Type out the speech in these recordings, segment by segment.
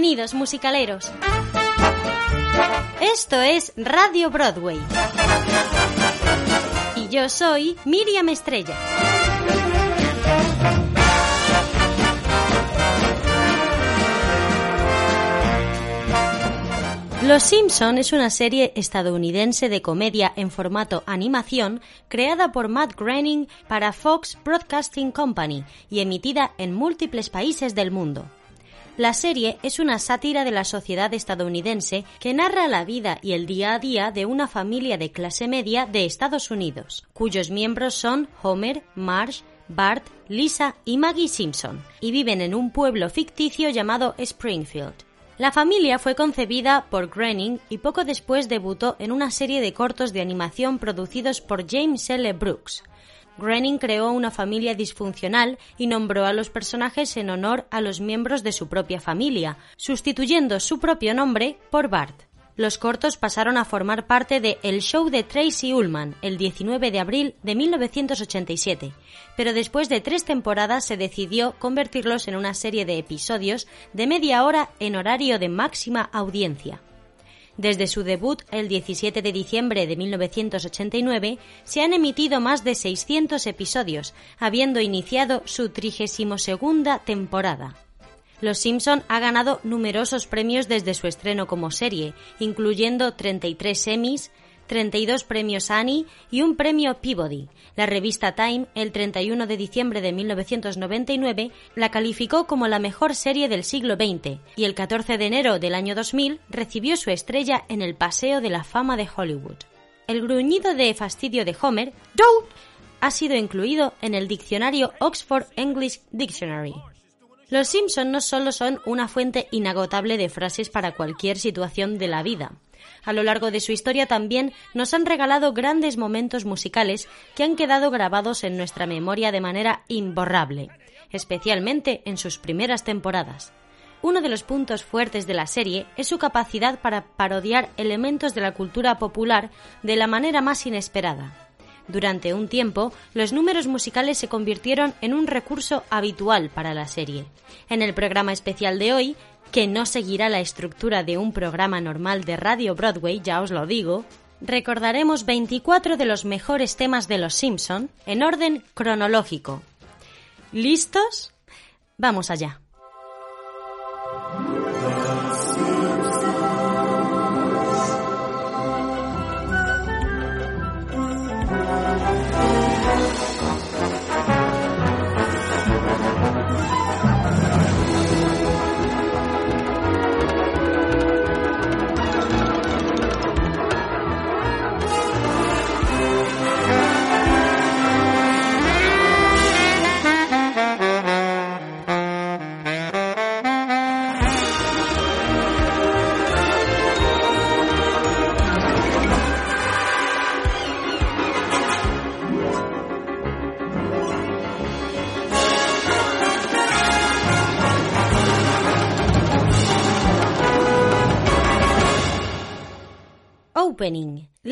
Bienvenidos, musicaleros. Esto es Radio Broadway. Y yo soy Miriam Estrella. Los Simpson es una serie estadounidense de comedia en formato animación creada por Matt Groening para Fox Broadcasting Company y emitida en múltiples países del mundo. La serie es una sátira de la sociedad estadounidense que narra la vida y el día a día de una familia de clase media de Estados Unidos, cuyos miembros son Homer, Marge, Bart, Lisa y Maggie Simpson, y viven en un pueblo ficticio llamado Springfield. La familia fue concebida por Groening y poco después debutó en una serie de cortos de animación producidos por James L. Brooks. Groening creó una familia disfuncional y nombró a los personajes en honor a los miembros de su propia familia, sustituyendo su propio nombre por Bart los cortos pasaron a formar parte de El Show de Tracy Ullman el 19 de abril de 1987, pero después de tres temporadas se decidió convertirlos en una serie de episodios de media hora en horario de máxima audiencia. Desde su debut el 17 de diciembre de 1989 se han emitido más de 600 episodios, habiendo iniciado su 32 temporada. Los Simpson ha ganado numerosos premios desde su estreno como serie, incluyendo 33 Emmys, 32 premios Annie y un premio Peabody. La revista Time, el 31 de diciembre de 1999, la calificó como la mejor serie del siglo XX y el 14 de enero del año 2000 recibió su estrella en el Paseo de la Fama de Hollywood. El gruñido de fastidio de Homer, Don't, ha sido incluido en el diccionario Oxford English Dictionary. Los Simpson no solo son una fuente inagotable de frases para cualquier situación de la vida. A lo largo de su historia también nos han regalado grandes momentos musicales que han quedado grabados en nuestra memoria de manera imborrable, especialmente en sus primeras temporadas. Uno de los puntos fuertes de la serie es su capacidad para parodiar elementos de la cultura popular de la manera más inesperada. Durante un tiempo, los números musicales se convirtieron en un recurso habitual para la serie. En el programa especial de hoy, que no seguirá la estructura de un programa normal de Radio Broadway, ya os lo digo, recordaremos 24 de los mejores temas de Los Simpson en orden cronológico. ¿Listos? Vamos allá.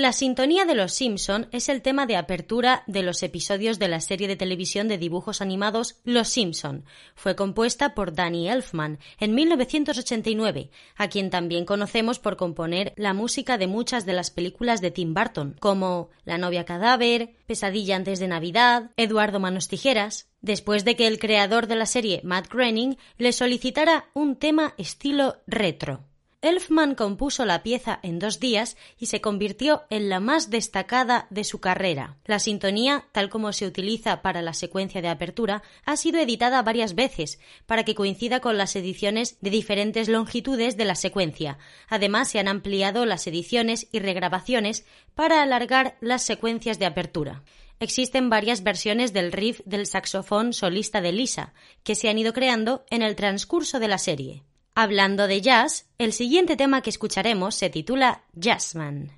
La sintonía de Los Simpson es el tema de apertura de los episodios de la serie de televisión de dibujos animados Los Simpson. Fue compuesta por Danny Elfman en 1989, a quien también conocemos por componer la música de muchas de las películas de Tim Burton, como La novia cadáver, Pesadilla antes de Navidad, Eduardo Manos Tijeras, después de que el creador de la serie, Matt Groening, le solicitara un tema estilo retro. Elfman compuso la pieza en dos días y se convirtió en la más destacada de su carrera. La sintonía, tal como se utiliza para la secuencia de apertura, ha sido editada varias veces para que coincida con las ediciones de diferentes longitudes de la secuencia. Además, se han ampliado las ediciones y regrabaciones para alargar las secuencias de apertura existen varias versiones del riff del saxofón solista de Lisa, que se han ido creando en el transcurso de la serie. Hablando de jazz, el siguiente tema que escucharemos se titula Jazzman.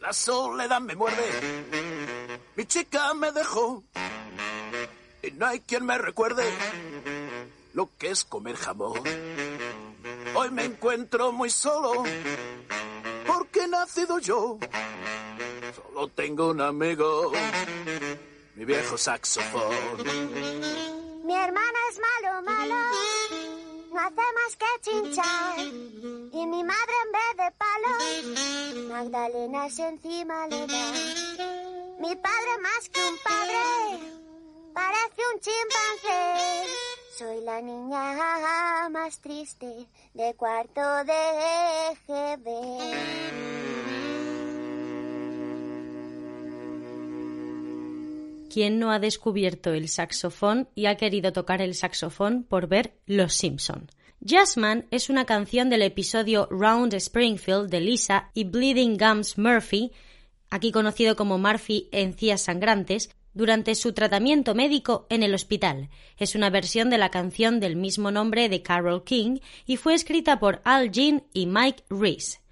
La soledad me muerde, mi chica me dejó y no hay quien me recuerde lo que es comer jamón. Hoy me encuentro muy solo que he nacido yo. Solo tengo un amigo, mi viejo saxofón. Mi hermana es malo, malo, no hace más que chinchar. Y mi madre en vez de palo, magdalenas encima le da. Mi padre más que un padre, parece un chimpancé. Soy la niña más triste de cuarto de EGB. ¿Quién no ha descubierto el saxofón y ha querido tocar el saxofón por ver Los Simpson? Jazzman es una canción del episodio Round Springfield de Lisa y Bleeding Gums Murphy, aquí conocido como Murphy Encías Sangrantes, durante su tratamiento médico en el hospital. Es una versión de la canción del mismo nombre de Carole King y fue escrita por Al Jean y Mike Reese.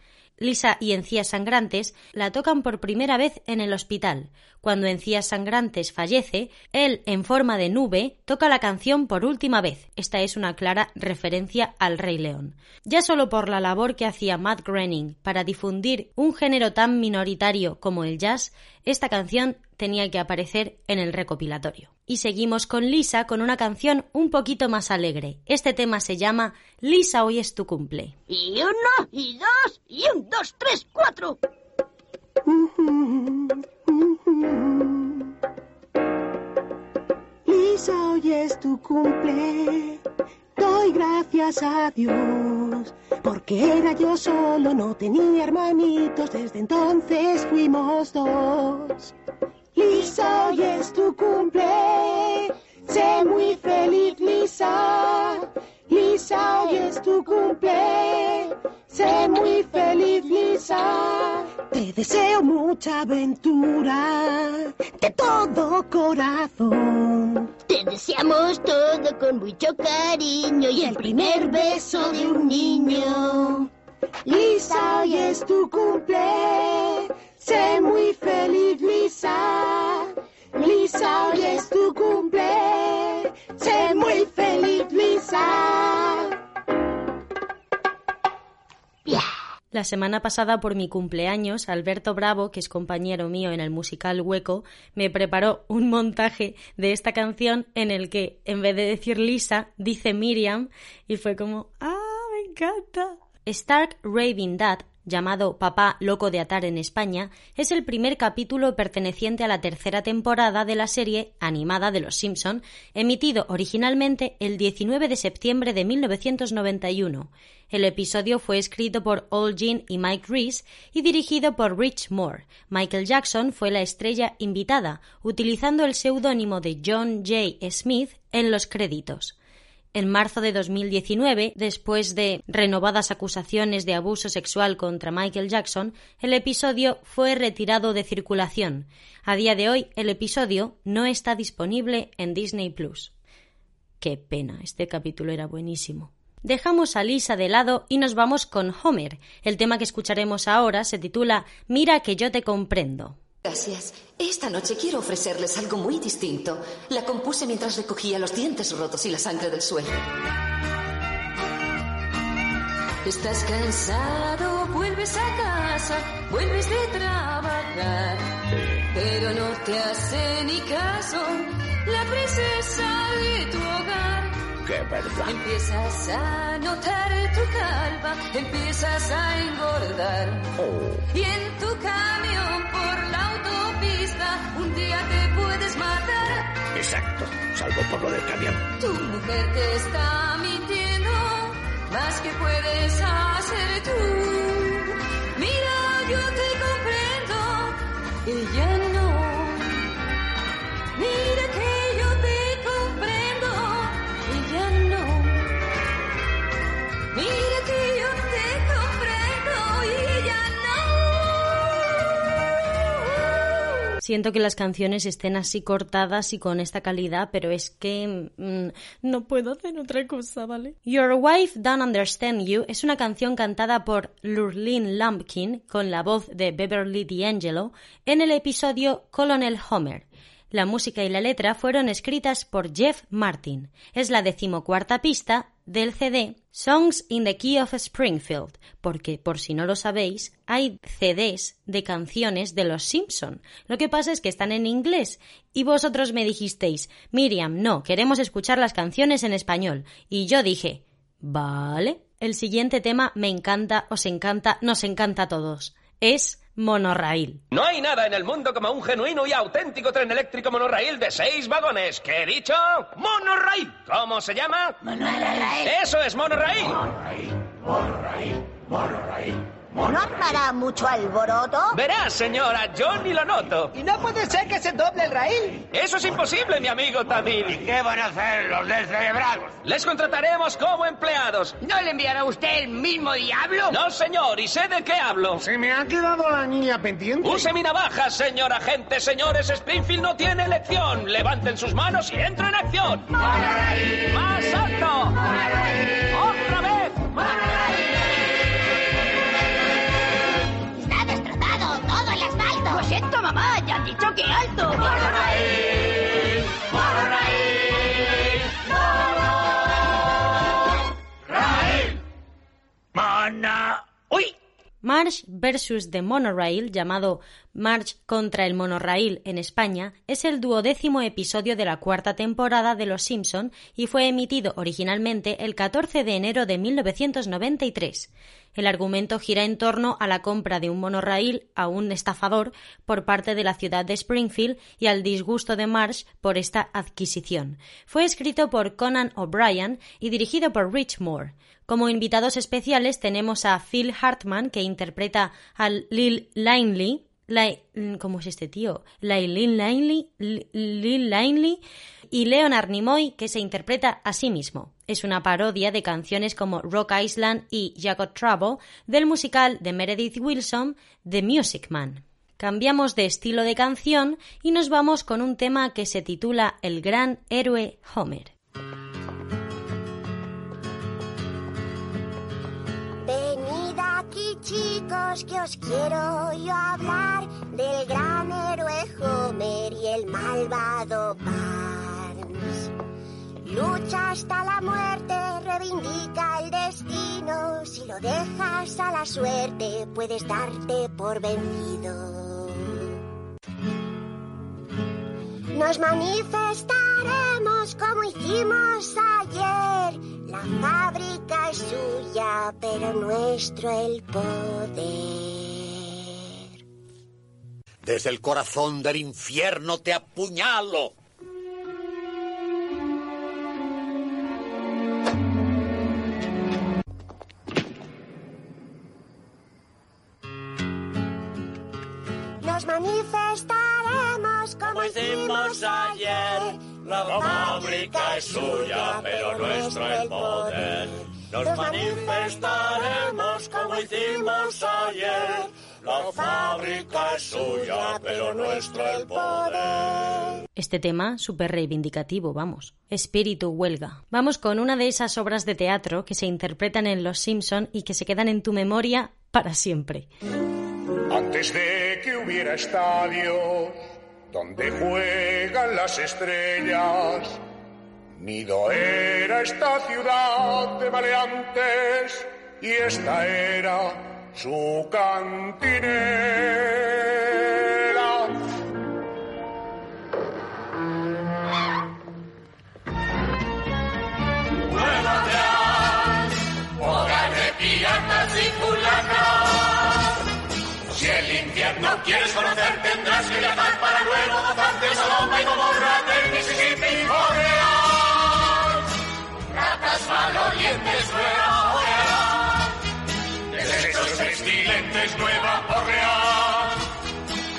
Lisa y Encías Sangrantes la tocan por primera vez en el hospital. Cuando Encías Sangrantes fallece, él, en forma de nube, toca la canción por última vez. Esta es una clara referencia al Rey León. Ya solo por la labor que hacía Matt Groening para difundir un género tan minoritario como el jazz, esta canción tenía que aparecer en el recopilatorio. Y seguimos con Lisa con una canción un poquito más alegre. Este tema se llama Lisa, hoy es tu cumple. Y uno, y dos, y un, dos, tres, cuatro. Lisa, hoy es tu cumple. Doy gracias a Dios, porque era yo solo, no tenía hermanitos, desde entonces fuimos dos. Lisa, hoy es tu cumple, sé muy feliz, Lisa. Lisa, hoy es tu cumple, sé muy feliz, Lisa. Te deseo mucha aventura, de todo corazón. Te deseamos todo con mucho cariño y el primer beso de un niño. Lisa, hoy es tu cumple, sé muy feliz, La semana pasada, por mi cumpleaños, Alberto Bravo, que es compañero mío en el musical Hueco, me preparó un montaje de esta canción en el que, en vez de decir Lisa, dice Miriam, y fue como, ¡ah, me encanta! Stark Raving Dad llamado Papá Loco de Atar en España, es el primer capítulo perteneciente a la tercera temporada de la serie animada de Los Simpson, emitido originalmente el 19 de septiembre de 1991. El episodio fue escrito por Ol Jean y Mike Reese y dirigido por Rich Moore. Michael Jackson fue la estrella invitada, utilizando el seudónimo de John J. Smith en los créditos. En marzo de 2019, después de renovadas acusaciones de abuso sexual contra Michael Jackson, el episodio fue retirado de circulación. A día de hoy, el episodio no está disponible en Disney Plus. Qué pena, este capítulo era buenísimo. Dejamos a Lisa de lado y nos vamos con Homer. El tema que escucharemos ahora se titula Mira que yo te comprendo. Gracias. Esta noche quiero ofrecerles algo muy distinto. La compuse mientras recogía los dientes rotos y la sangre del suelo. Estás cansado, vuelves a casa, vuelves de trabajar, pero no te hace ni caso la princesa de tu hogar. ¡Qué verdad! Empiezas a notar tu calva, empiezas a engordar. Oh. Y en tu camión por un día te puedes matar. Exacto, salvo por lo del camión. Tu mujer te está mintiendo, más que puedes hacer tú. Mira, yo te comprendo, ella no. Siento que las canciones estén así cortadas y con esta calidad, pero es que mm, no puedo hacer otra cosa, ¿vale? Your Wife Don't Understand You es una canción cantada por Lurleen Lumpkin con la voz de Beverly D'Angelo en el episodio Colonel Homer. La música y la letra fueron escritas por Jeff Martin. Es la decimocuarta pista del CD Songs in the Key of Springfield, porque, por si no lo sabéis, hay CDs de canciones de los Simpson. Lo que pasa es que están en inglés y vosotros me dijisteis, Miriam, no, queremos escuchar las canciones en español. Y yo dije, vale. El siguiente tema me encanta, os encanta, nos encanta a todos. Es Monorail. No hay nada en el mundo como un genuino y auténtico tren eléctrico monorraíl de seis vagones. ¿Qué he dicho? ¡Monorraíl! ¿Cómo se llama? Monorail. Eso es monorraíl. Monorail, monorail. ¿No hará mucho alboroto? Verás, señora, yo ni lo noto. Y no puede ser que se doble el raíl. Eso es imposible, mi amigo Tabili. ¿Qué van a hacer los descerebrados? Les contrataremos como empleados. ¿No le enviará usted el mismo diablo? No, señor, y sé de qué hablo. Se me ha quedado la niña pendiente. Use mi navaja, señor agente. Señores, Springfield no tiene elección. Levanten sus manos y entren en acción. ¡Más alto! ¡Otra vez! Mamá, ya han dicho que alto. Mona. ¡Uy! March vs. The Monorail, llamado March contra el Monorail en España, es el duodécimo episodio de la cuarta temporada de Los Simpson y fue emitido originalmente el 14 de enero de 1993. El argumento gira en torno a la compra de un monorail a un estafador por parte de la ciudad de Springfield y al disgusto de Marsh por esta adquisición. Fue escrito por Conan O'Brien y dirigido por Rich Moore. Como invitados especiales tenemos a Phil Hartman, que interpreta a Lil Linley, Lai- ¿cómo es este tío? Lil Linley, Lil y Leonard Nimoy, que se interpreta a sí mismo. Es una parodia de canciones como Rock Island y Jacob Trouble del musical de Meredith Wilson, The Music Man. Cambiamos de estilo de canción y nos vamos con un tema que se titula El gran héroe Homer. Venid aquí chicos que os quiero yo hablar del gran héroe Homer y el malvado Barnes. Lucha hasta la muerte, reivindica el destino. Si lo dejas a la suerte, puedes darte por vencido. Nos manifestaremos como hicimos ayer. La fábrica es suya, pero nuestro el poder. Desde el corazón del infierno te apuñalo. Nos manifestaremos como hicimos ayer. La fábrica es suya, pero nuestro el poder. Nos manifestaremos como hicimos ayer. La fábrica es suya, pero nuestro el poder. Este tema súper reivindicativo, vamos. Espíritu huelga. Vamos con una de esas obras de teatro que se interpretan en Los Simpson y que se quedan en tu memoria para siempre. Antes de que hubiera estadios donde juegan las estrellas, nido era esta ciudad de maleantes y esta era su cantinera. Quieres conocer, tendrás que viajar para luego gozar de Sodoma y Gomorra, del Mississippi y Orleans. Ratas malolientes, Nueva Orleans. Desechos pestilentes, Nueva Orleans.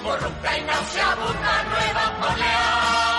Corrupta y nauseabunda, Nueva Orleans.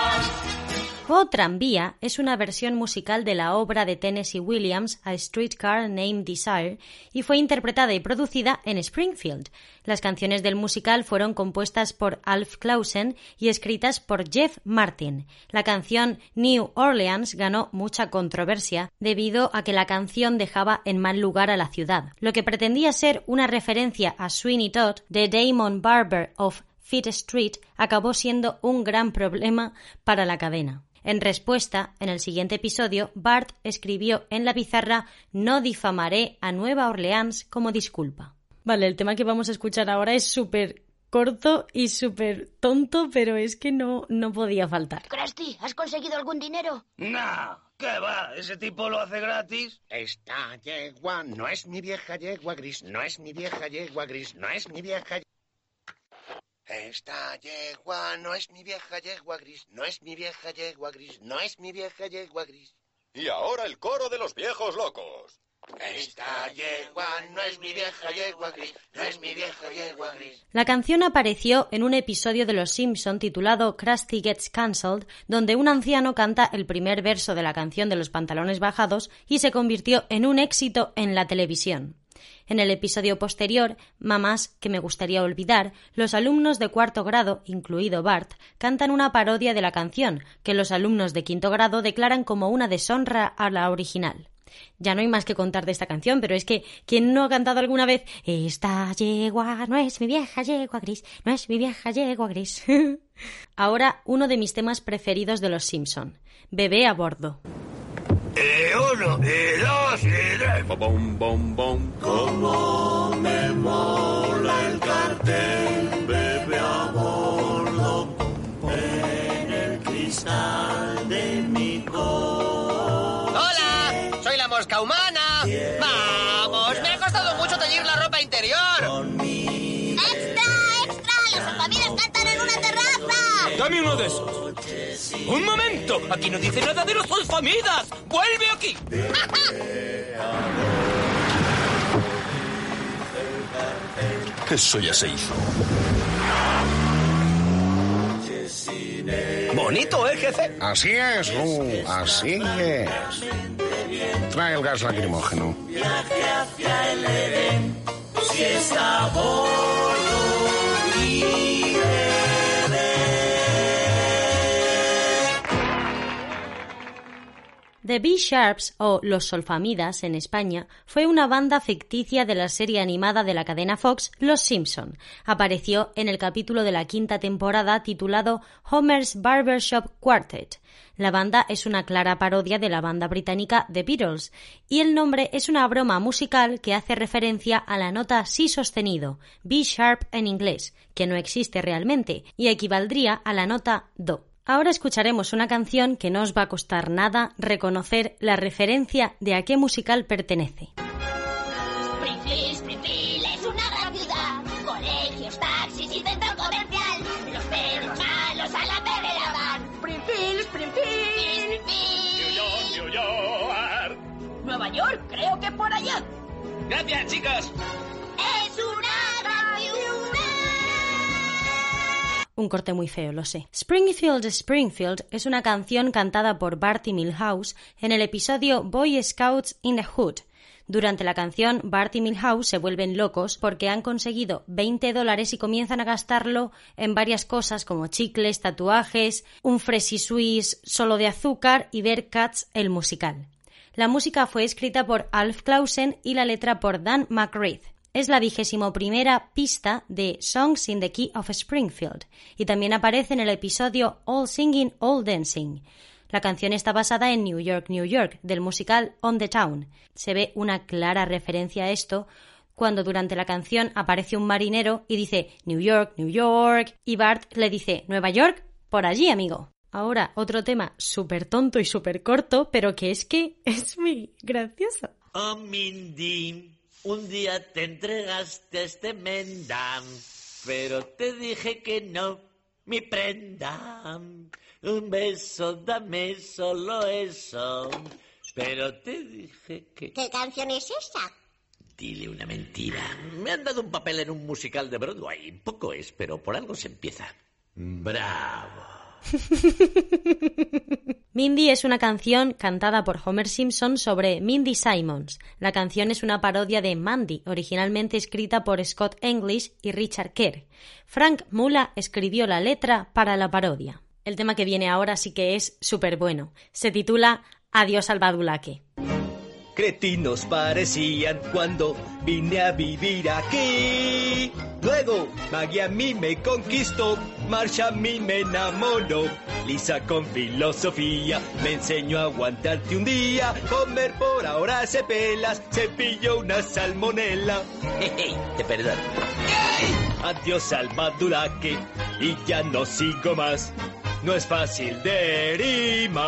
O Tranvía es una versión musical de la obra de Tennessee Williams A Streetcar Named Desire y fue interpretada y producida en Springfield. Las canciones del musical fueron compuestas por Alf Clausen y escritas por Jeff Martin. La canción New Orleans ganó mucha controversia debido a que la canción dejaba en mal lugar a la ciudad. Lo que pretendía ser una referencia a Sweeney Todd de Damon Barber of Fifth Street acabó siendo un gran problema para la cadena. En respuesta, en el siguiente episodio, Bart escribió en la pizarra No difamaré a Nueva Orleans como disculpa. Vale, el tema que vamos a escuchar ahora es súper corto y súper tonto, pero es que no, no podía faltar. Krusty, ¿has conseguido algún dinero? No, ¿qué va? ¿Ese tipo lo hace gratis? Esta yegua no es mi vieja yegua gris, no es mi vieja yegua gris, no es mi vieja Esta yegua no es mi vieja yegua gris, no es mi vieja yegua gris, no es mi vieja yegua gris. Y ahora el coro de los viejos locos. Esta yegua no es mi vieja yegua gris, no es mi vieja yegua gris. La canción apareció en un episodio de Los Simpson titulado Krusty Gets Cancelled, donde un anciano canta el primer verso de la canción de los pantalones bajados y se convirtió en un éxito en la televisión. En el episodio posterior, Mamás que me gustaría olvidar, los alumnos de cuarto grado, incluido Bart, cantan una parodia de la canción, que los alumnos de quinto grado declaran como una deshonra a la original. Ya no hay más que contar de esta canción, pero es que ¿quién no ha cantado alguna vez Esta yegua no es mi vieja yegua gris, no es mi vieja yegua gris? Ahora uno de mis temas preferidos de Los Simpson, Bebé a bordo. Y uno, y dos, y tres. Bom, bom, bom. Como me mola el cartel, Dame uno de esos. ¡Un momento! Aquí no dice nada de los olfamidas. ¡Vuelve aquí! Eso ya se hizo. Bonito, ¿eh, jefe? Así es, Lu, así es. Trae el gas lacrimógeno. Viaje hacia el Edén, si está a The B-Sharps o Los Solfamidas en España fue una banda ficticia de la serie animada de la cadena Fox Los Simpson. Apareció en el capítulo de la quinta temporada titulado Homer's Barbershop Quartet. La banda es una clara parodia de la banda británica The Beatles y el nombre es una broma musical que hace referencia a la nota si sostenido, B sharp en inglés, que no existe realmente y equivaldría a la nota do. Ahora escucharemos una canción que no os va a costar nada reconocer la referencia de a qué musical pertenece. Springfield, Springfield es una gran ciudad. Colegios, taxis y centro comercial. Los perros malos a la perrera van. Springfield, Springfield. Springfield. New York. Nueva York, creo que por allá. Gracias, chicos. Un corte muy feo, lo sé. Springfield, Springfield es una canción cantada por Barty Milhouse en el episodio Boy Scouts in the Hood. Durante la canción, Bart y Milhouse se vuelven locos porque han conseguido 20 dólares y comienzan a gastarlo en varias cosas como chicles, tatuajes, un Freshly Swiss solo de azúcar y ver Cats el musical. La música fue escrita por Alf Clausen y la letra por Dan McRae es la vigésimo primera pista de Songs in the Key of Springfield y también aparece en el episodio All Singing, All Dancing. La canción está basada en New York, New York, del musical On the Town. Se ve una clara referencia a esto cuando durante la canción aparece un marinero y dice New York, New York, y Bart le dice Nueva York, por allí, amigo. Ahora, otro tema súper tonto y súper corto, pero que es que es muy gracioso. Mindy, un día te entregaste a este menda, pero te dije que no, mi prenda. Un beso, dame solo eso, pero te dije que... ¿Qué canción es esa? Dile una mentira. Me han dado un papel en un musical de Broadway. Poco es, pero por algo se empieza. Bravo. Mindy es una canción cantada por Homer Simpson sobre Mindy Simons. La canción es una parodia de Mandy, originalmente escrita por Scott English y Richard Kerr. Frank Mula escribió la letra para la parodia. El tema que viene ahora sí que es súper bueno. Se titula Adiós al badulaque. Cretinos parecían cuando vine a vivir aquí. Luego, Maggie a mí me conquistó, Marcia a mí me enamoró. Lisa con filosofía me enseñó a aguantarte un día. Comer por ahora se pelas, se pilló una salmonela. Hey, te perdono. Adiós al badulaque y ya no sigo más. No es fácil derimar.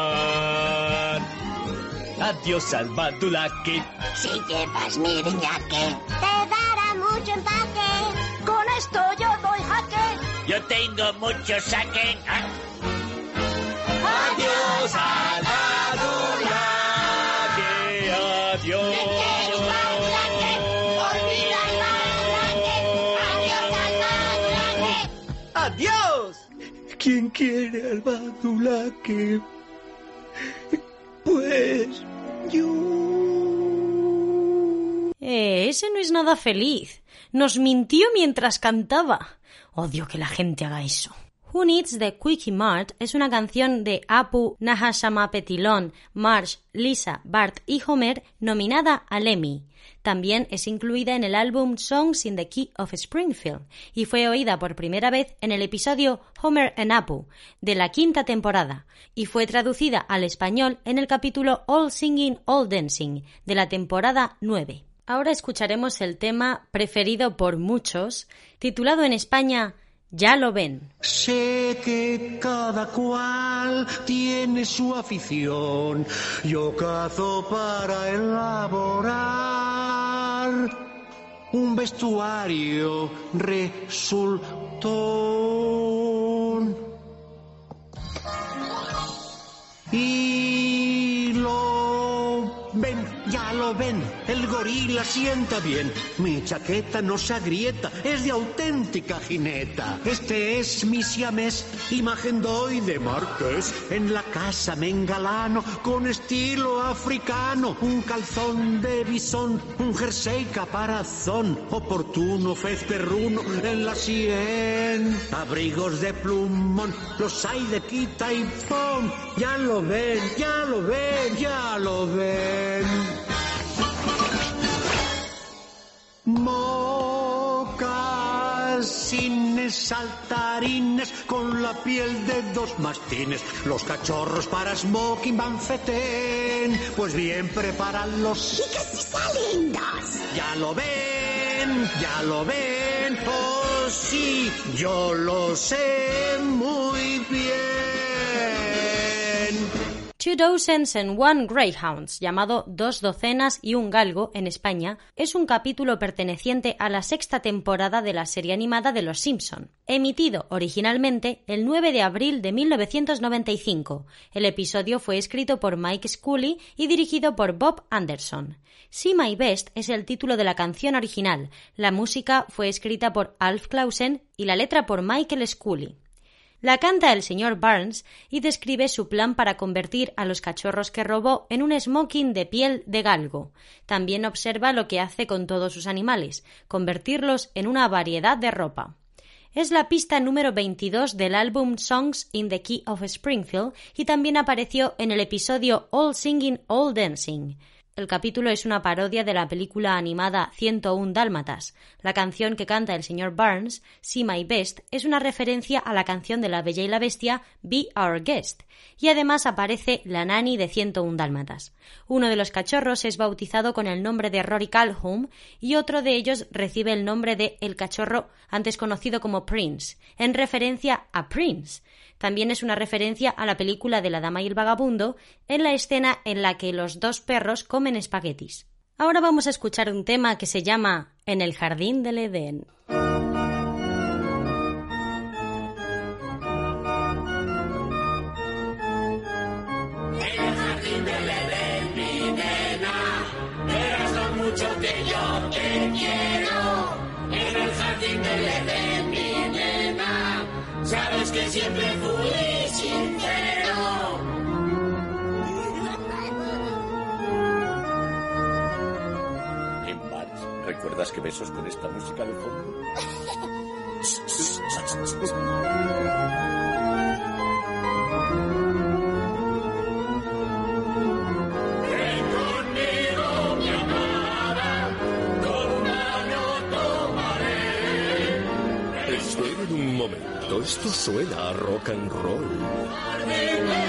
Adiós al badulaque. Si llevas mi viñaque, Te dará mucho empaque. Con esto yo doy jaque. Yo tengo mucho saque. Ah, Adiós al badulaque. Adiós. ¡Adiós! ¿Quién quiere al badulaque? Pues yo. Eh, ese no es nada feliz. Nos mintió mientras cantaba. Odio que la gente haga eso. Who Needs the Quickie Mart es una canción de Apu, Nahashama Petilon, Marsh, Lisa, Bart y Homer nominada al Emmy. También es incluida en el álbum Songs in the Key of Springfield y fue oída por primera vez en el episodio Homer and Apu de la quinta temporada y fue traducida al español en el capítulo All Singing, All Dancing de la temporada 9. Ahora escucharemos el tema preferido por muchos, titulado en España Ya lo ven. Sé que cada cual tiene su afición. Yo cazo para elaborar un vestuario resultón. Y lo ven, el gorila sienta bien. Mi chaqueta no se agrieta, es de auténtica jineta. Este es mi siamés, imagen doy de marqués. En la casa me engalano con estilo africano. Un calzón de bisón, un jersey caparazón. Oportuno fez perruno en la sien. Abrigos de plumón, los hay de quita y. Ya lo ven, ya lo ven, ya lo ven. Mocasines saltarines con la piel de dos mastines. Los cachorros para smoking van fetén. Pues bien, prepáralos. y que si salen. Ya lo ven, ya lo ven. Oh, sí, yo lo sé muy bien. Two Dozens and One Greyhounds, llamado Dos Docenas y un Galgo en España, es un capítulo perteneciente a la sexta temporada de la serie animada de Los Simpson, emitido originalmente el 9 de abril de 1995. El episodio fue escrito por Mike Scully y dirigido por Bob Anderson. See My Best es el título de la canción original. La música fue escrita por Alf Clausen y la letra por Michael Scully. La canta el señor Barnes y describe su plan para convertir a los cachorros que robó en un smoking de piel de galgo. También observa lo que hace con todos sus animales, convertirlos en una variedad de ropa. Es la pista número 22 del álbum Songs in the Key of Springfield y también apareció en el episodio All Singing, All Dancing. El capítulo es una parodia de la película animada 101 Dálmatas. La canción que canta el señor Barnes, See My Best, es una referencia a la canción de La Bella y la Bestia, Be Our Guest, y además aparece la nani de 101 Dálmatas. Uno de los cachorros es bautizado con el nombre de Rory Calhoun y otro de ellos recibe el nombre de el cachorro antes conocido como Prince, en referencia a Prince. También es una referencia a la película de la Dama y el Vagabundo, en la escena en la que los dos perros comen espaguetis. Ahora vamos a escuchar un tema que se llama En el jardín del Edén. En el ¿Recuerdas que besos con esta música de fondo? Esperen un momento, esto suena a rock and roll.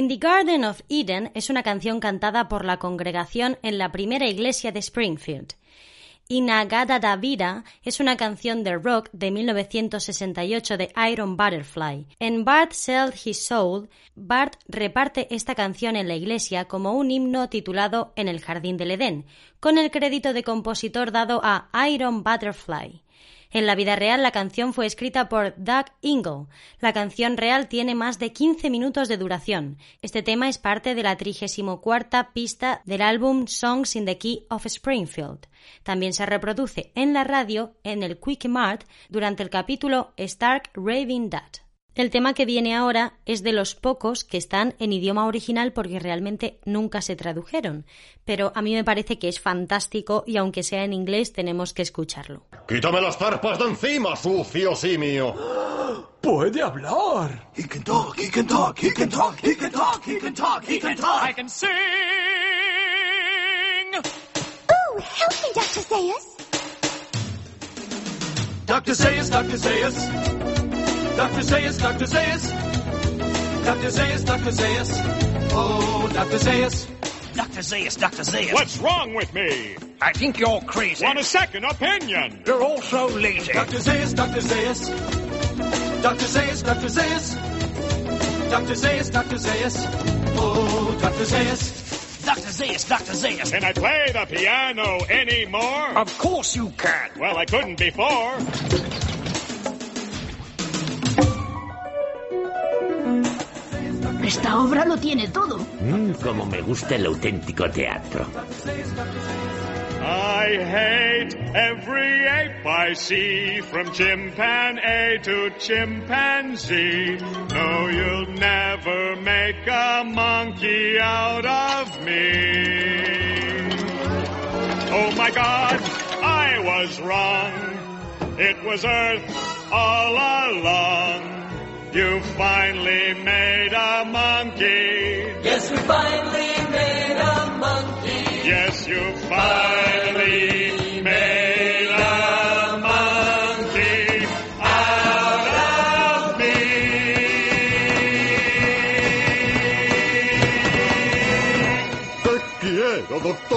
In the Garden of Eden es una canción cantada por la congregación en la primera iglesia de Springfield. Inagada da Vida es una canción de rock de 1968 de Iron Butterfly. En Bart Sold His Soul, Bart reparte esta canción en la iglesia como un himno titulado En el Jardín del Edén, con el crédito de compositor dado a Iron Butterfly. En la vida real, la canción fue escrita por Doug Ingle. La canción real tiene más de 15 minutos de duración. Este tema es parte de la 34 pista del álbum Songs in the Key of Springfield. También se reproduce en la radio en el Quick Mart durante el capítulo Stark Raving Dad. El tema que viene ahora es de los pocos que están en idioma original porque realmente nunca se tradujeron, pero a mí me parece que es fantástico y aunque sea en inglés tenemos que escucharlo. ¡Quítame las zarpas de encima, sucio simio! ¡Puede hablar! He can talk, he can talk, he can talk, he can talk, he can talk, he can talk. I can sing! Ooh, help me, Dr. Zayas. Dr. Zayas, Dr. Zayas. Dr. Zayas, Dr. Zayas. Dr. Zayas, Dr. Zayas. Oh, Dr. Zayas. Dr. Zayas, Dr. Zayas. What's wrong with me? I think you're crazy. Want a second opinion? You're all so lazy. Dr. Zayas, Dr. Zayas. Dr. Zayas, Dr. Zayas. Dr. Zayas, Dr. Zayas. Oh, Dr. Zayas. Dr. Zayas, Dr. Zayas. Can I play the piano anymore? Of course you can. Well, I couldn't before. Esta obra lo tiene todo. Mm, como me gusta el auténtico teatro. I hate every ape I see, from chimpanzee to chimpanzee. No, you'll never make a monkey out of me. Oh my God, I was wrong. It was Earth all along. You finally made a monkey. Yes, we finally made a monkey. Yes, you finally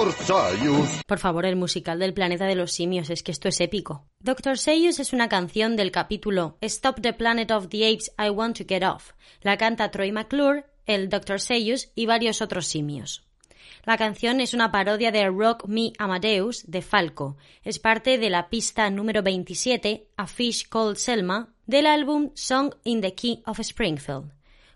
doctor Sayus. Por favor, el musical del planeta de los simios, es que esto es épico. Dr. Seuss es una canción del capítulo Stop the Planet of the Apes, I Want to Get Off. La canta Troy McClure, el Dr. Seuss y varios otros simios. La canción es una parodia de Rock Me Amadeus de Falco. Es parte de la pista número 27, A Fish Called Selma, del álbum Song in the Key of Springfield.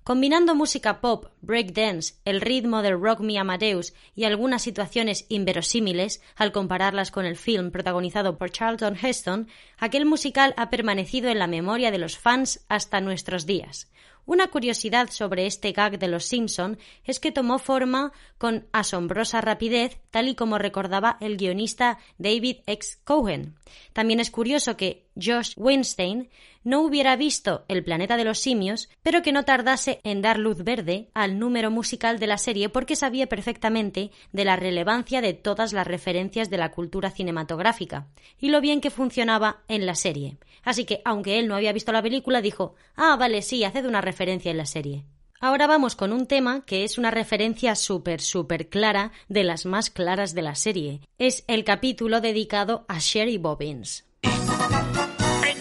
Combinando música pop, breakdance, el ritmo del Rock Me Amadeus y algunas situaciones inverosímiles al compararlas con el film protagonizado por Charlton Heston, aquel musical ha permanecido en la memoria de los fans hasta nuestros días. Una curiosidad sobre este gag de los Simpson es que tomó forma con asombrosa rapidez, tal y como recordaba el guionista David X. Cohen. También es curioso que Josh Weinstein no hubiera visto El planeta de los simios, pero que no tardase en dar luz verde al número musical de la serie porque sabía perfectamente de la relevancia de todas las referencias de la cultura cinematográfica y lo bien que funcionaba en la serie. Así que, aunque él no había visto la película, dijo Ah, vale, sí, haced una referencia en la serie. Ahora vamos con un tema que es una referencia súper, súper clara de las más claras de la serie. Es el capítulo dedicado a Sherry Bobbins.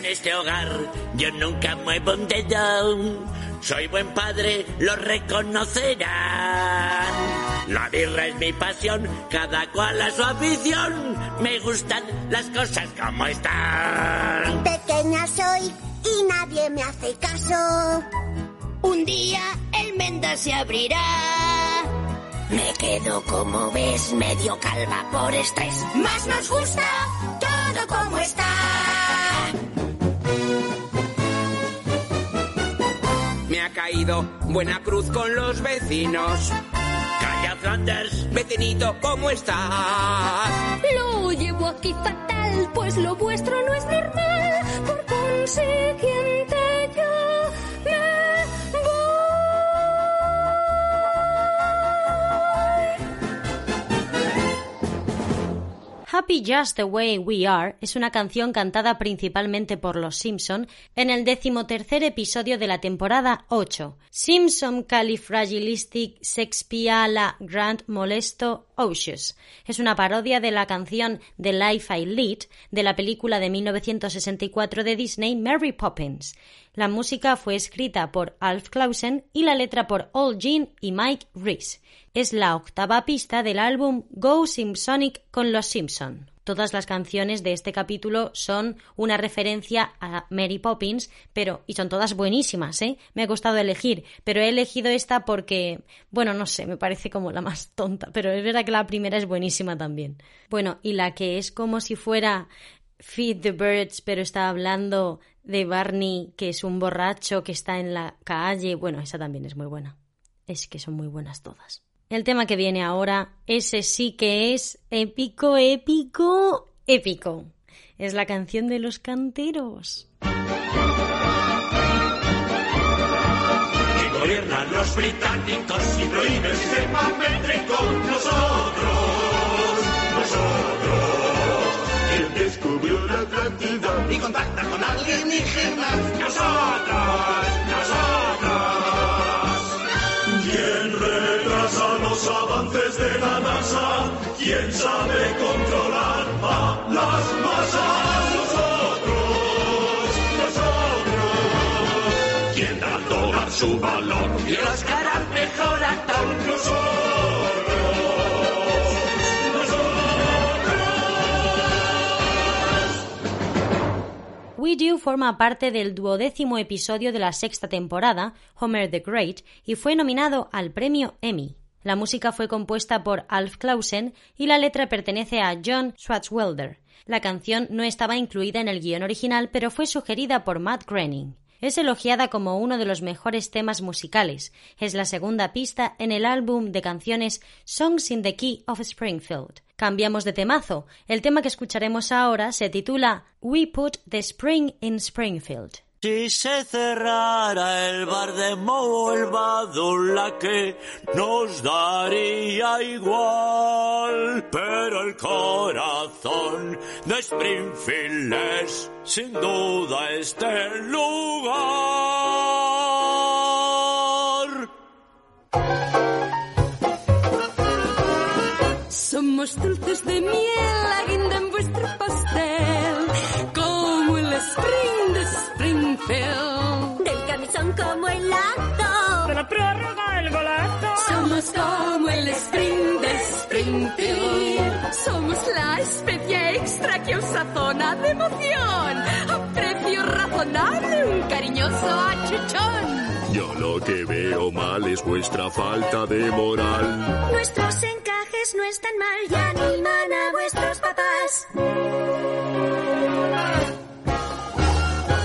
Este hogar yo nunca muevo un dedo. Soy buen padre, lo reconocerán. La birra es mi pasión, cada cual a su afición. Me gustan las cosas como están. Pequeña soy y nadie me hace caso. Un día el menda se abrirá. Me quedo como ves, medio calva por estrés. Más nos gusta todo como está. Buena cruz con los vecinos. Calla, Flanders. Vecinito, ¿cómo estás? Lo llevo aquí fatal, pues lo vuestro no es normal. Por consiguiente yo Happy Just the Way We Are es una canción cantada principalmente por los Simpson en el decimotercer episodio de la temporada 8, Simpson Califragilistic Sexpiala Grand Molesto Ocious. Es una parodia de la canción The Life I Lead de la película de 1964 de Disney Mary Poppins. La música fue escrita por Alf Clausen y la letra por Al Jean y Mike Reese. Es la octava pista del álbum Go Simpsonic con los Simpson. Todas las canciones de este capítulo son una referencia a Mary Poppins, pero y son todas buenísimas, ¿eh? Me ha costado elegir, pero he elegido esta porque, bueno, no sé, me parece como la más tonta, pero es verdad que la primera es buenísima también. Bueno, y la que es como si fuera Feed the Birds, pero está hablando de Barney, que es un borracho que está en la calle. Bueno, esa también es muy buena. Es que son muy buenas todas. El tema que viene ahora, ese sí que es épico, épico, épico. Es la canción de los canteros. Que gobiernan los británicos y prohíben métrico. Nosotros, nosotros. ¿Quién descubrió la Atlántida y contacta con alienígenas? Nosotros, nosotros. ¿Quién retrasa los avances de la NASA? ¿Quién sabe controlar a las masas? Nosotros, nosotros. ¿Quién da al dólar su valor? Y las caras mejor actor. Nosotros, We Do forma parte del duodécimo episodio de la sexta temporada, Homer the Great, y fue nominado al premio Emmy. La música fue compuesta por Alf Clausen y la letra pertenece a John Swartzwelder. La canción no estaba incluida en el guion original, pero fue sugerida por Matt Groening. Es elogiada como uno de los mejores temas musicales. Es la segunda pista en el álbum de canciones Songs in the Key of Springfield. Cambiamos de temazo. El tema que escucharemos ahora se titula We Put the Spring in Springfield. Si se cerrara el bar de Molvado, la que nos daría igual. Pero el corazón de Springfield es sin duda este lugar. Somos dulces de miel, la guinda en vuestro pastel, como el spring de Springfield. Del camisón como el lazo. De la prórroga el golazo. Somos como el spring de Springfield. Somos la especie extra que os sazona de emoción. A precio razonable, un cariñoso achuchón. Yo lo que veo mal es vuestra falta de moral. Nuestros encajes no están mal y animan a vuestros papás.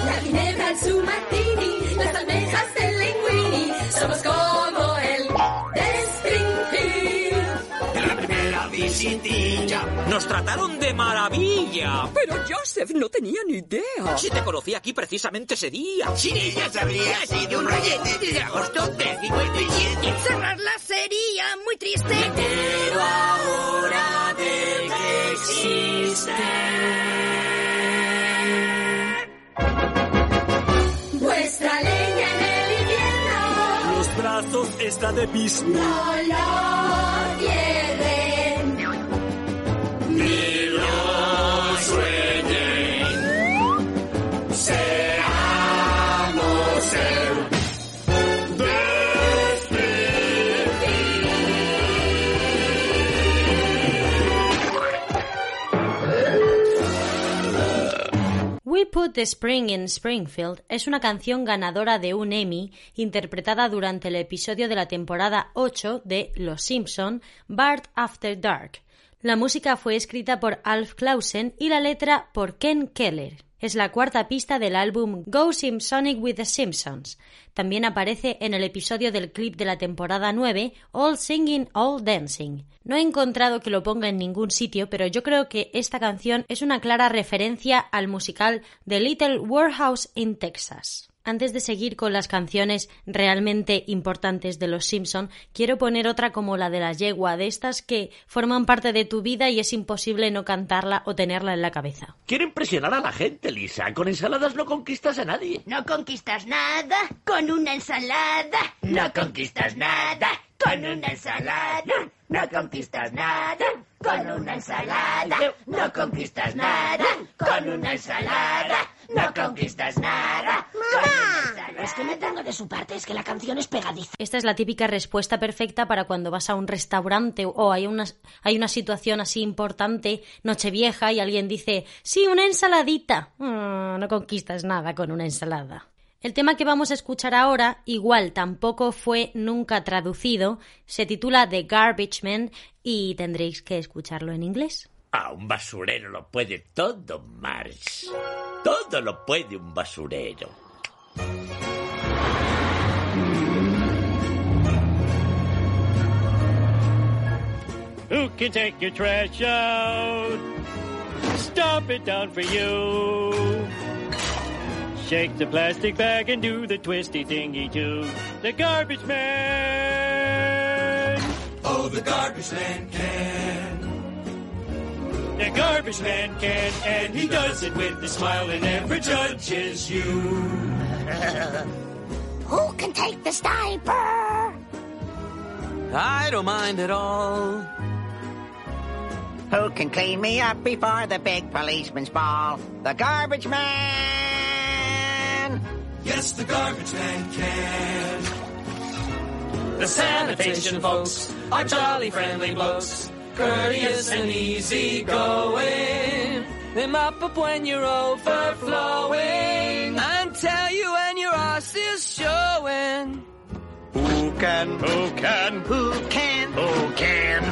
La ginebra en su martini, las almejas del linguini. Somos como nos trataron de maravilla. Pero Joseph no tenía ni idea. Si te conocí aquí precisamente ese día. Sin ella habría sido un rollete desde agosto del 57. Cerrarla sería muy triste. Pero ahora del que existe. Vuestra leña en el invierno. Los brazos está de pis. No Put the Spring in Springfield es una canción ganadora de un Emmy interpretada durante el episodio de la temporada 8 de Los Simpson, Bart After Dark. La música fue escrita por Alf Clausen y la letra por Ken Keller. Es la cuarta pista del álbum Go Simpsonic with the Simpsons. También aparece en el episodio del clip de la temporada 9, All Singing, All Dancing. No he encontrado que lo ponga en ningún sitio, pero yo creo que esta canción es una clara referencia al musical The Little Warehouse in Texas. Antes de seguir con las canciones realmente importantes de Los Simpson, quiero poner otra como la de la yegua, de estas que forman parte de tu vida y es imposible no cantarla o tenerla en la cabeza. Quiero impresionar a la gente, Lisa. Con ensaladas no conquistas a nadie. No conquistas nada con una ensalada. No conquistas nada con una ensalada. No conquistas nada con una ensalada. No conquistas nada con una ensalada. No conquistas nada. ¡Mamá! Es que me tengo de su parte, es que la canción es pegadiza. Esta es la típica respuesta perfecta para cuando vas a un restaurante o hay una, hay una situación así importante, Nochevieja, y alguien dice, sí, una ensaladita. Mm, no conquistas nada con una ensalada. El tema que vamos a escuchar ahora, igual tampoco fue nunca traducido, se titula The Garbage Man y tendréis que escucharlo en inglés. A un basurero lo puede todo, Marge. Todo lo puede un basurero. Who can take your trash out? Stomp it down for you. Shake the plastic bag and do the twisty thingy too. The garbage man. Oh, the garbage man can. The garbage man can, and he does it with a smile and never judges you. Who can take the diaper? I don't mind at all. Who can clean me up before the big policeman's ball? The garbage man! Yes, the garbage man can. The sanitation folks are jolly friendly blokes, courteous and easy going. They mop up when you're overflowing and tell you when your ass is showing. Who can? Who can? Who can? Who can?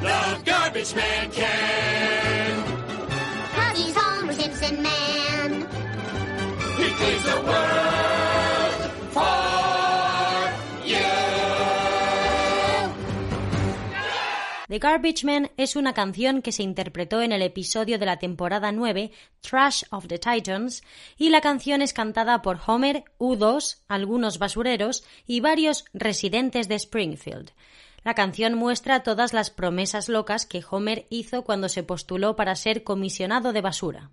The garbage man can. Cause he's Homer Simpson man. He cleans the world The Garbage Man es una canción que se interpretó en el episodio de la temporada 9, Trash of the Titans, y la canción es cantada por Homer, U2, algunos basureros y varios residentes de Springfield. La canción muestra todas las promesas locas que Homer hizo cuando se postuló para ser comisionado de basura.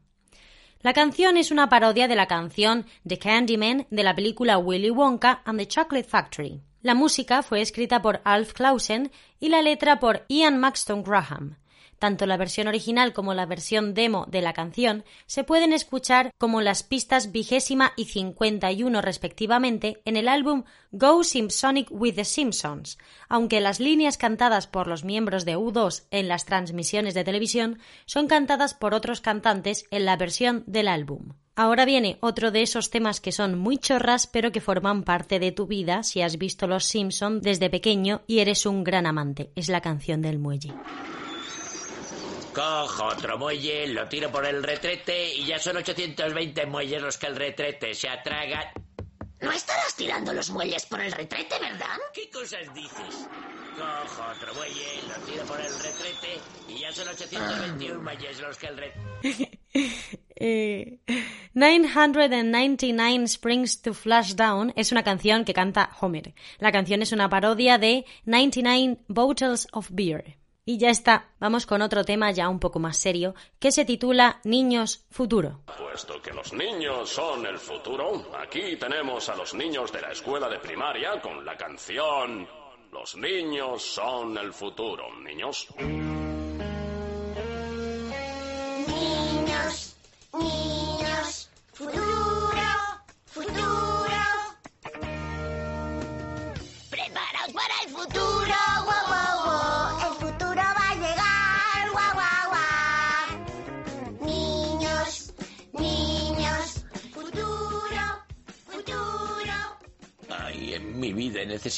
La canción es una parodia de la canción The Candyman de la película Willy Wonka and the Chocolate Factory. La música fue escrita por Alf Clausen y la letra por Ian Maxton Graham. Tanto la versión original como la versión demo de la canción se pueden escuchar como las pistas vigésima y 51 respectivamente en el álbum Go Simpsonic with the Simpsons, aunque las líneas cantadas por los miembros de U2 en las transmisiones de televisión son cantadas por otros cantantes en la versión del álbum. Ahora viene otro de esos temas que son muy chorras pero que forman parte de tu vida si has visto Los Simpson desde pequeño y eres un gran amante. Es la canción del muelle. Cojo otro muelle, lo tiro por el retrete y ya son 820 muelles los que el retrete se atraga. No estarás tirando los muelles por el retrete, ¿verdad? ¿Qué cosas dices? Cojo otro muelle, lo tiro por el retrete y ya son 821 muelles los que el retrete... Eh, 999 Springs to Flash Down es una canción que canta Homer. La canción es una parodia de 99 Bottles of Beer. Y ya está, vamos con otro tema ya un poco más serio, que se titula Niños Futuro. Puesto que los niños son el futuro, aquí tenemos a los niños de la escuela de primaria con la canción Los niños son el futuro. Niños.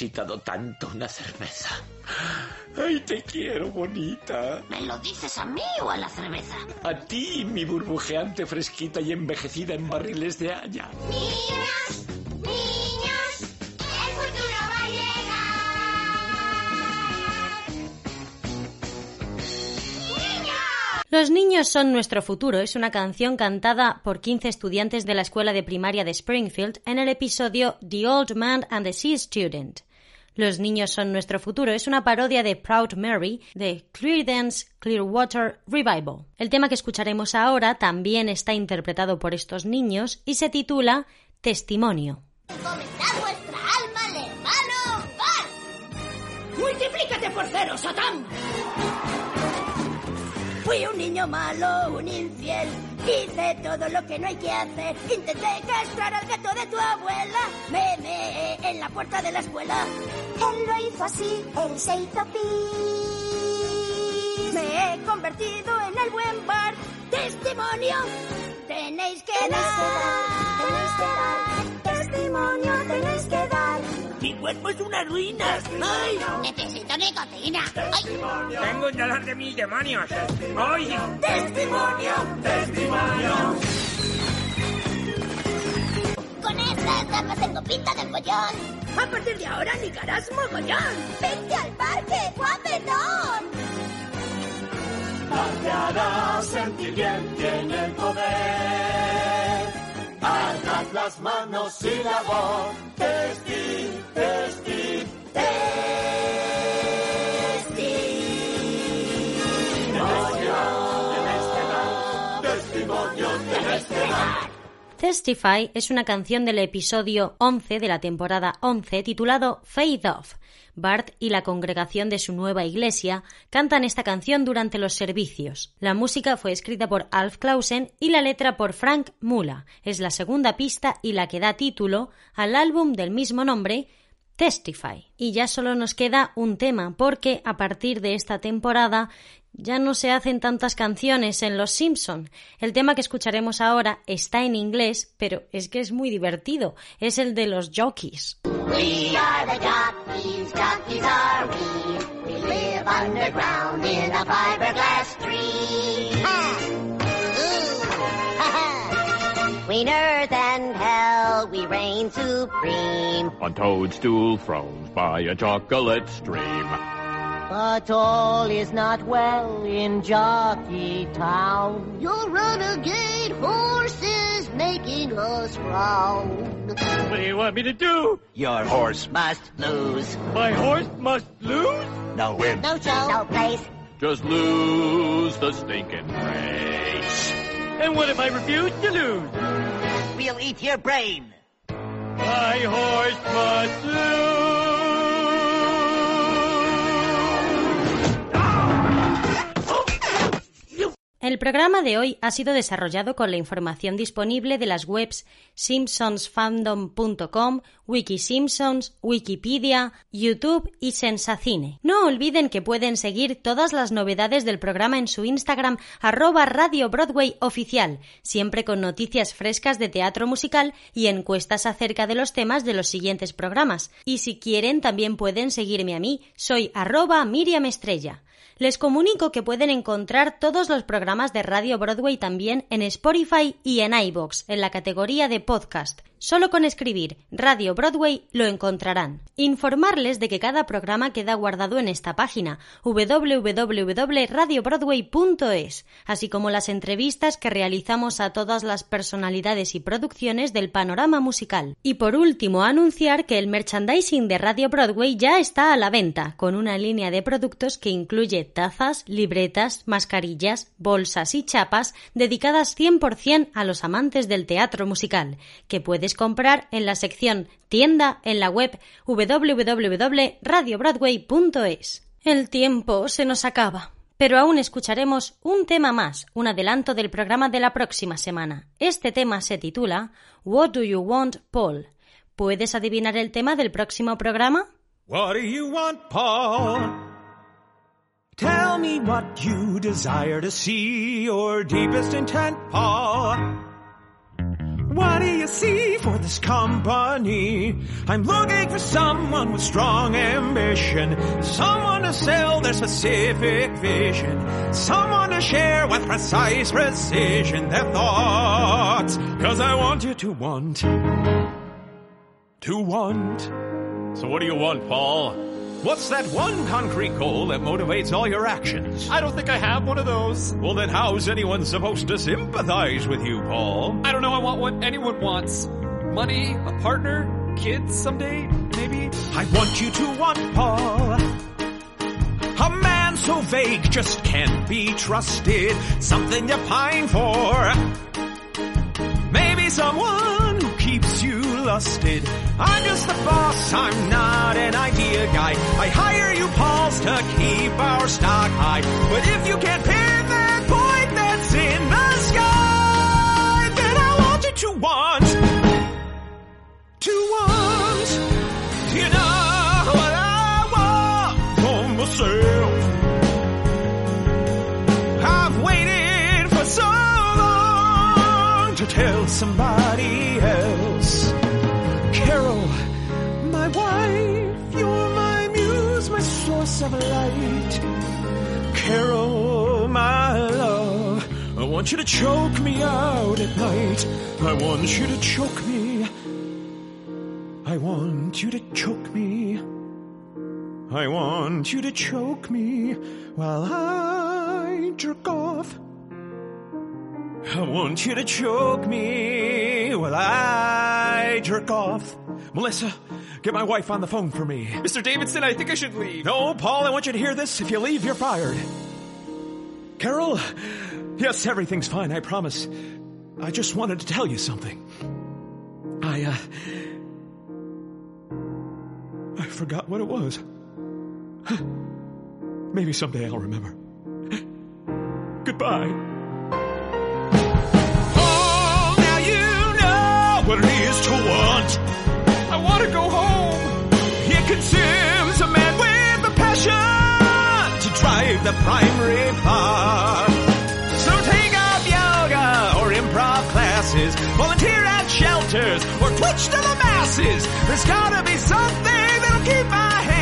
Necesitado tanto una cerveza. Ay, te quiero, bonita. ¿Me lo dices a mí o a la cerveza? A ti, mi burbujeante fresquita y envejecida en barriles de haya. Niños, niños, el futuro va a llegar. Niños. Los niños son nuestro futuro es una canción cantada por 15 estudiantes de la escuela de primaria de Springfield en el episodio The Old Man and the Sea Student. Los niños son nuestro futuro es una parodia de Proud Mary de Clear Clearwater Revival. El tema que escucharemos ahora también está interpretado por estos niños y se titula Testimonio. Encomendad vuestra alma al hermano Bart. ¡Multiplícate por cero, Satán! Fui un niño malo, un infiel. Hice todo lo que no hay que hacer. Intenté castrar al gato de tu abuela. Me meé en la puerta de la escuela. Él lo hizo así, él se hizo pis. Me he convertido en el buen bar. Testimonio, tenéis que Tenéis que dar. tenéis que dar. Testimonio tenéis que dar. Mi cuerpo es una ruina. ¡Ay! Necesito nicotina. ¡Ay! Tengo un dolor de mil demonios. ¡Ay! Testimonio, ¡Testimonio! Con estas gafas tengo pinta de follón. A partir de ahora ligarás mogollón. Vente al parque, guapetón. Te hará sentir bien, tiene el poder. Alzad las manos y la voz. Testi, testi, testimonio. Tenéis que dar. Testify es una canción del episodio 11 de la temporada 11 titulado Fade Off. Bart y la congregación de su nueva iglesia cantan esta canción durante los servicios. La música fue escrita por Alf Clausen y la letra por Frank Mula. Es la segunda pista y la que da título al álbum del mismo nombre Testify. Y ya solo nos queda un tema, porque a partir de esta temporada ya no se hacen tantas canciones en Los Simpson. El tema que escucharemos ahora está en inglés, pero es que es muy divertido. Es el de los jockeys. We are the jockeys, jockeys are we. We live underground in a fiberglass tree. Ha! Ooh! Ha ha! Between earth and hell, we reign supreme. On toadstool thrones by a chocolate stream. But all is not well in Jockey Town. Your renegade horses making us frown. What do you want me to do? Your horse must lose. My horse must lose? No win. No show, no place. Just lose the stinking race. And what if I refuse to lose? We'll eat your brain. My horse must lose. El programa de hoy ha sido desarrollado con la información disponible de las webs simpsonsfandom.com, Wikisimpsons, Wikipedia, YouTube y Sensacine. No olviden que pueden seguir todas las novedades del programa en su Instagram arroba Radio Broadway Oficial, siempre con noticias frescas de teatro musical y encuestas acerca de los temas de los siguientes programas. Y si quieren también pueden seguirme a mí, soy arroba Miriam Estrella. Les comunico que pueden encontrar todos los programas de Radio Broadway también en Spotify y en iBox, en la categoría de podcast. Solo con escribir Radio Broadway lo encontrarán. Informarles de que cada programa queda guardado en esta página www.radiobroadway.es, así como las entrevistas que realizamos a todas las personalidades y producciones del panorama musical. Y por último, anunciar que el merchandising de Radio Broadway ya está a la venta, con una línea de productos que incluye tazas, libretas, mascarillas, bolsas y chapas dedicadas 100% a los amantes del teatro musical, que puedes comprar en la sección tienda en la web www.radiobroadway.es. El tiempo se nos acaba, pero aún escucharemos un tema más, un adelanto del programa de la próxima semana. Este tema se titula What Do You Want, Paul? ¿Puedes adivinar el tema del próximo programa? What do you want, Paul? Tell me what you desire to see, your deepest intent, Paul. What do you see for this company? I'm looking for someone with strong ambition, someone to sell their specific vision, someone to share with precise precision their thoughts. Cause I want you to want, to want. So what do you want, Paul? What's that one concrete goal that motivates all your actions? I don't think I have one of those. Well, then how's anyone supposed to sympathize with you, Paul? I don't know. I want what anyone wants money, a partner, kids someday, maybe. I want you to want Paul. A man so vague just can't be trusted. Something you pine for. Maybe someone who keeps you lusted. I'm just the boss, I'm not an idea guy. I hire you, Pauls, to keep our stock high. But if you can't pin that point that's in the sky, then I want you to want. To want. You know what I want for myself. I've waited for so long to tell somebody want you to choke me out at night. I want you to choke me. I want you to choke me. I want you to choke me while I jerk off. I want you to choke me while I jerk off. Melissa, get my wife on the phone for me. Mr. Davidson, I think I should leave. No, Paul, I want you to hear this. If you leave, you're fired. Carol, yes, everything's fine, I promise. I just wanted to tell you something. I, uh, I forgot what it was. Maybe someday I'll remember. Goodbye. Oh, now you know what it is to want. I want to go home. It consumes a man with a passion to drive the primary car. Volunteer at shelters, or twitch to the masses. There's gotta be something that'll keep my hands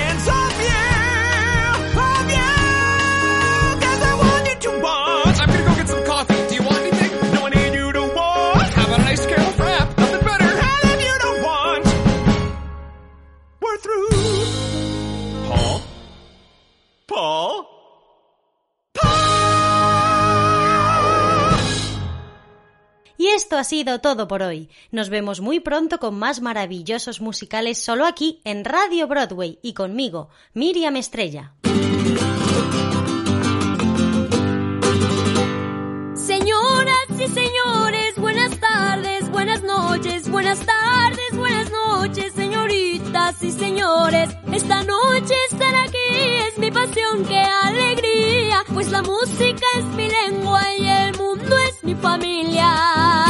ha sido todo por hoy. Nos vemos muy pronto con más maravillosos musicales solo aquí en Radio Broadway y conmigo, Miriam Estrella. Señoras y señores, buenas tardes, buenas noches, buenas tardes, buenas noches, señoritas y señores. Esta noche estar aquí es mi pasión, qué alegría, pues la música es mi lengua y el mundo es mi familia.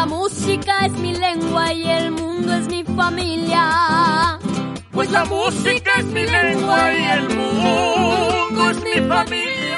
La música es mi lengua y el mundo es mi familia. Pues la música es mi lengua y el mundo es mi familia.